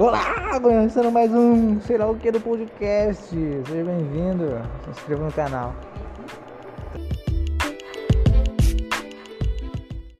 Olá, começando mais um sei lá o que do podcast. Seja bem-vindo. Se inscreva no canal.